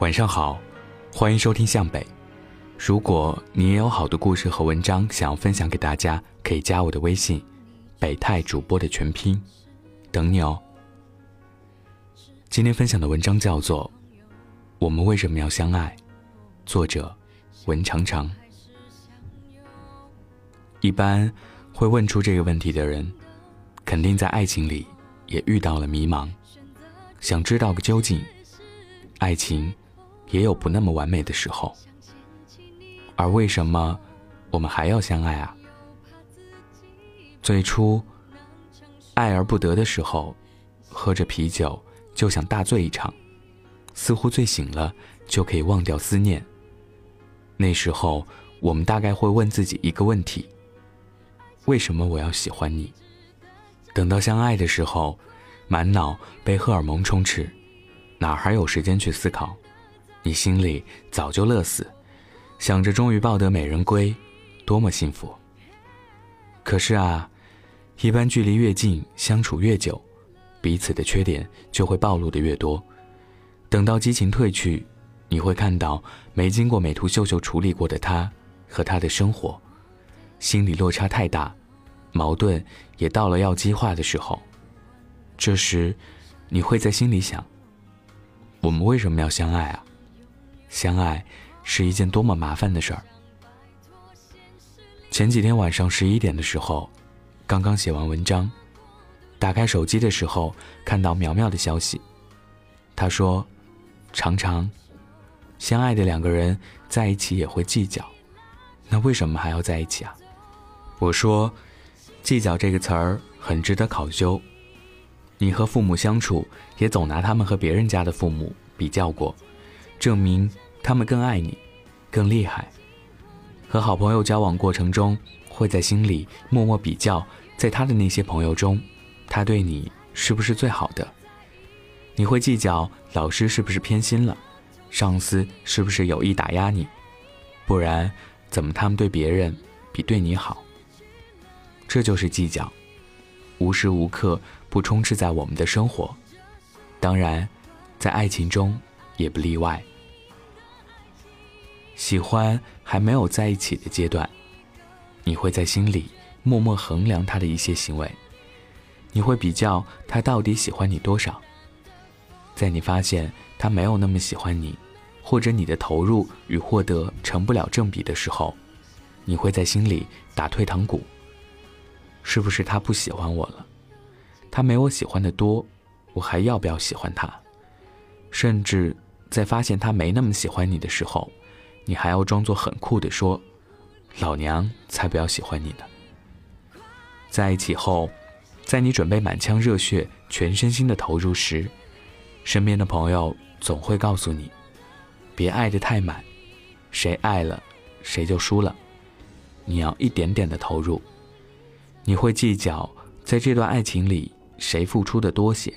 晚上好，欢迎收听向北。如果你也有好的故事和文章想要分享给大家，可以加我的微信“北泰主播”的全拼，等你哦。今天分享的文章叫做《我们为什么要相爱》，作者文长长。一般会问出这个问题的人，肯定在爱情里也遇到了迷茫，想知道个究竟。爱情。也有不那么完美的时候，而为什么我们还要相爱啊？最初爱而不得的时候，喝着啤酒就想大醉一场，似乎醉醒了就可以忘掉思念。那时候我们大概会问自己一个问题：为什么我要喜欢你？等到相爱的时候，满脑被荷尔蒙充斥，哪还有时间去思考？你心里早就乐死，想着终于抱得美人归，多么幸福。可是啊，一般距离越近，相处越久，彼此的缺点就会暴露的越多。等到激情褪去，你会看到没经过美图秀秀处理过的他和他的生活，心理落差太大，矛盾也到了要激化的时候。这时，你会在心里想：我们为什么要相爱啊？相爱是一件多么麻烦的事儿。前几天晚上十一点的时候，刚刚写完文章，打开手机的时候看到苗苗的消息，她说：“常常，相爱的两个人在一起也会计较，那为什么还要在一起啊？”我说：“计较这个词儿很值得考究。你和父母相处，也总拿他们和别人家的父母比较过。”证明他们更爱你，更厉害。和好朋友交往过程中，会在心里默默比较，在他的那些朋友中，他对你是不是最好的？你会计较老师是不是偏心了，上司是不是有意打压你？不然，怎么他们对别人比对你好？这就是计较，无时无刻不充斥在我们的生活。当然，在爱情中也不例外。喜欢还没有在一起的阶段，你会在心里默默衡量他的一些行为，你会比较他到底喜欢你多少。在你发现他没有那么喜欢你，或者你的投入与获得成不了正比的时候，你会在心里打退堂鼓。是不是他不喜欢我了？他没我喜欢的多，我还要不要喜欢他？甚至在发现他没那么喜欢你的时候。你还要装作很酷的说：“老娘才不要喜欢你呢。”在一起后，在你准备满腔热血、全身心的投入时，身边的朋友总会告诉你：“别爱得太满，谁爱了，谁就输了。你要一点点的投入。”你会计较在这段爱情里谁付出的多些。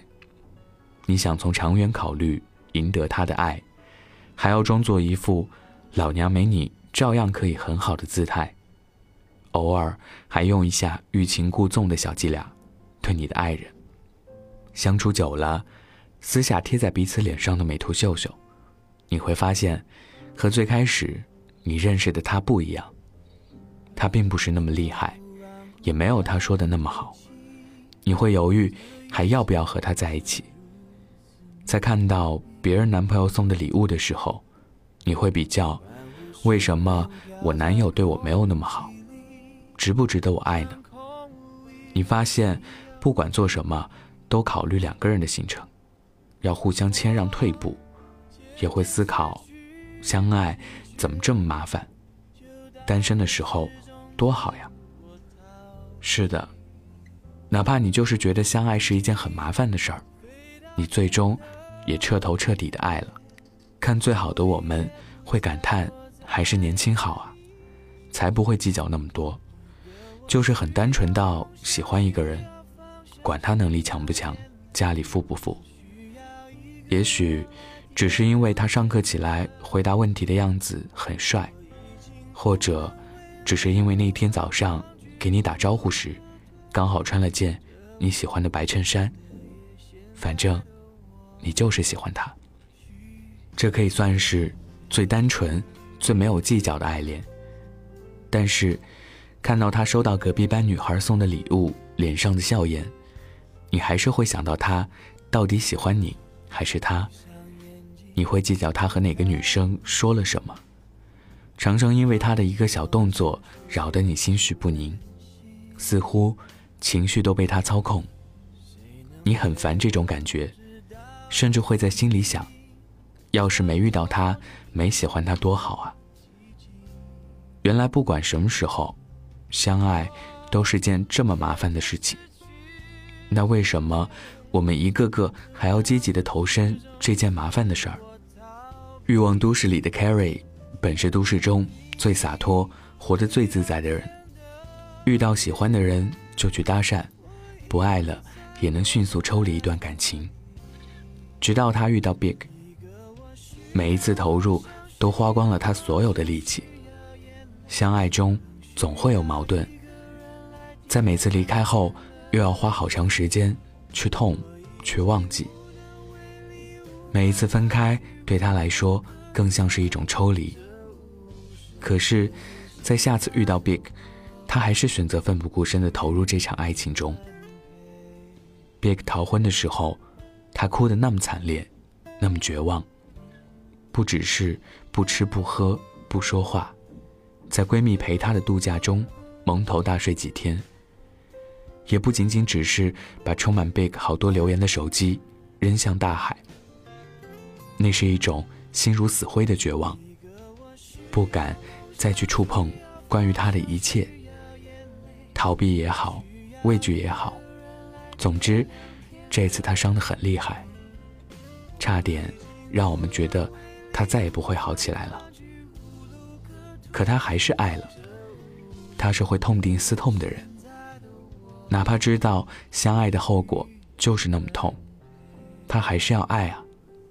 你想从长远考虑，赢得他的爱，还要装作一副。老娘没你照样可以很好的姿态，偶尔还用一下欲擒故纵的小伎俩，对你的爱人。相处久了，私下贴在彼此脸上的美图秀秀，你会发现，和最开始你认识的他不一样。他并不是那么厉害，也没有他说的那么好。你会犹豫，还要不要和他在一起？在看到别人男朋友送的礼物的时候。你会比较，为什么我男友对我没有那么好，值不值得我爱呢？你发现，不管做什么，都考虑两个人的行程，要互相谦让退步，也会思考，相爱怎么这么麻烦？单身的时候多好呀。是的，哪怕你就是觉得相爱是一件很麻烦的事儿，你最终也彻头彻底的爱了。看最好的我们，会感叹还是年轻好啊，才不会计较那么多，就是很单纯到喜欢一个人，管他能力强不强，家里富不富。也许只是因为他上课起来回答问题的样子很帅，或者只是因为那天早上给你打招呼时，刚好穿了件你喜欢的白衬衫。反正，你就是喜欢他。这可以算是最单纯、最没有计较的爱恋。但是，看到他收到隔壁班女孩送的礼物，脸上的笑颜，你还是会想到他到底喜欢你还是他？你会计较他和哪个女生说了什么？常常因为他的一个小动作，扰得你心绪不宁，似乎情绪都被他操控。你很烦这种感觉，甚至会在心里想：要是没遇到他，没喜欢他多好啊！原来不管什么时候，相爱都是件这么麻烦的事情。那为什么我们一个个还要积极的投身这件麻烦的事儿？欲望都市里的 Carrie。本是都市中最洒脱、活得最自在的人，遇到喜欢的人就去搭讪，不爱了也能迅速抽离一段感情。直到他遇到 Big，每一次投入都花光了他所有的力气。相爱中总会有矛盾，在每次离开后又要花好长时间去痛、去忘记。每一次分开对他来说更像是一种抽离。可是，在下次遇到 Big，他还是选择奋不顾身的投入这场爱情中。Big 逃婚的时候，他哭得那么惨烈，那么绝望。不只是不吃不喝不说话，在闺蜜陪她的度假中蒙头大睡几天。也不仅仅只是把充满 Big 好多留言的手机扔向大海。那是一种心如死灰的绝望。不敢再去触碰关于他的一切，逃避也好，畏惧也好，总之，这次他伤得很厉害，差点让我们觉得他再也不会好起来了。可他还是爱了，他是会痛定思痛的人，哪怕知道相爱的后果就是那么痛，他还是要爱啊，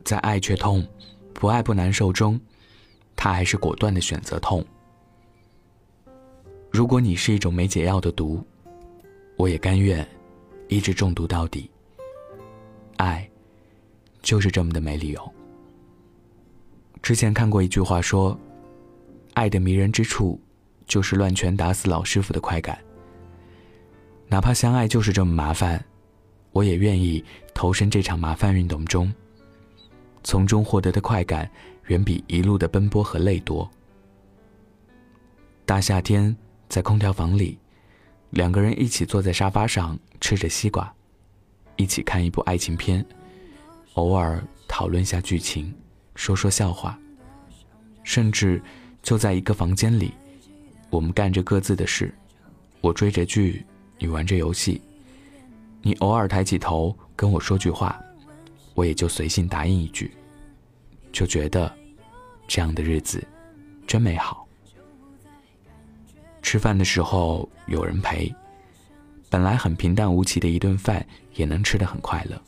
在爱却痛，不爱不难受中。他还是果断的选择痛。如果你是一种没解药的毒，我也甘愿一直中毒到底。爱，就是这么的没理由。之前看过一句话说：“爱的迷人之处，就是乱拳打死老师傅的快感。”哪怕相爱就是这么麻烦，我也愿意投身这场麻烦运动中，从中获得的快感。远比一路的奔波和累多。大夏天，在空调房里，两个人一起坐在沙发上吃着西瓜，一起看一部爱情片，偶尔讨论下剧情，说说笑话，甚至就在一个房间里，我们干着各自的事，我追着剧，你玩着游戏，你偶尔抬起头跟我说句话，我也就随性答应一句。就觉得，这样的日子真美好。吃饭的时候有人陪，本来很平淡无奇的一顿饭也能吃得很快乐。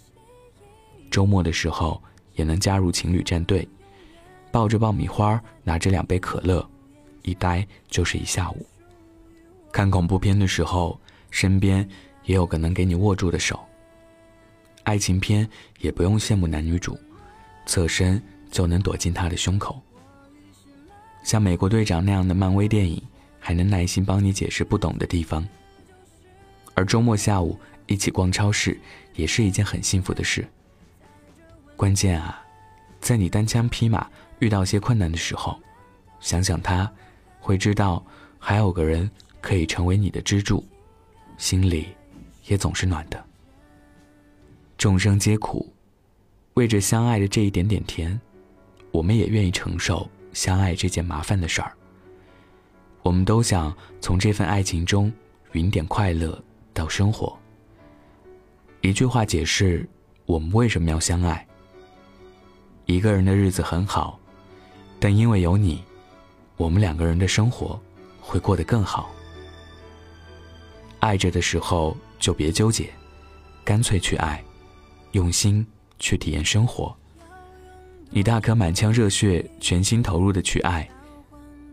周末的时候也能加入情侣战队，抱着爆米花，拿着两杯可乐，一待就是一下午。看恐怖片的时候，身边也有个能给你握住的手。爱情片也不用羡慕男女主，侧身。就能躲进他的胸口。像美国队长那样的漫威电影，还能耐心帮你解释不懂的地方。而周末下午一起逛超市，也是一件很幸福的事。关键啊，在你单枪匹马遇到些困难的时候，想想他，会知道还有个人可以成为你的支柱，心里也总是暖的。众生皆苦，为着相爱的这一点点甜。我们也愿意承受相爱这件麻烦的事儿。我们都想从这份爱情中匀点快乐到生活。一句话解释我们为什么要相爱。一个人的日子很好，但因为有你，我们两个人的生活会过得更好。爱着的时候就别纠结，干脆去爱，用心去体验生活。你大可满腔热血、全心投入的去爱，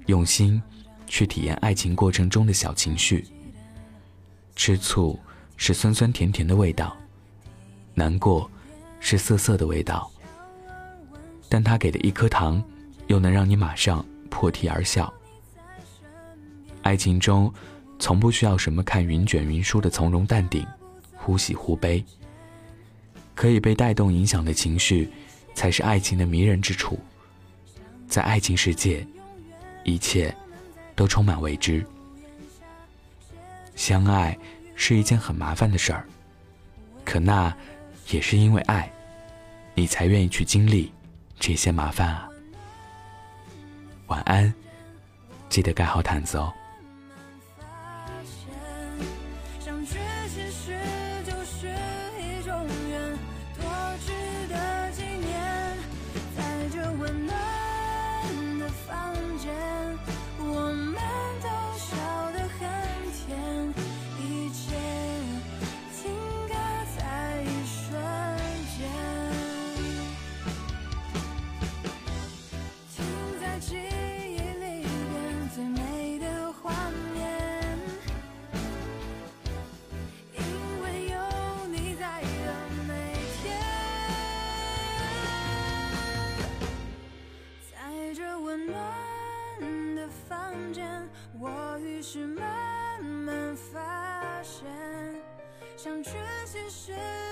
用心去体验爱情过程中的小情绪。吃醋是酸酸甜甜的味道，难过是涩涩的味道。但他给的一颗糖，又能让你马上破涕而笑。爱情中，从不需要什么看云卷云舒的从容淡定，忽喜忽悲。可以被带动影响的情绪，才是爱情的迷人之处。在爱情世界，一切都充满未知。相爱是一件很麻烦的事儿，可那也是因为爱，你才愿意去经历。这些麻烦啊，晚安，记得盖好毯子哦。瞬间我于是慢慢发现相聚其实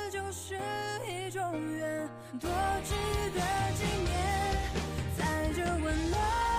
就是一种缘多值得纪念在这温暖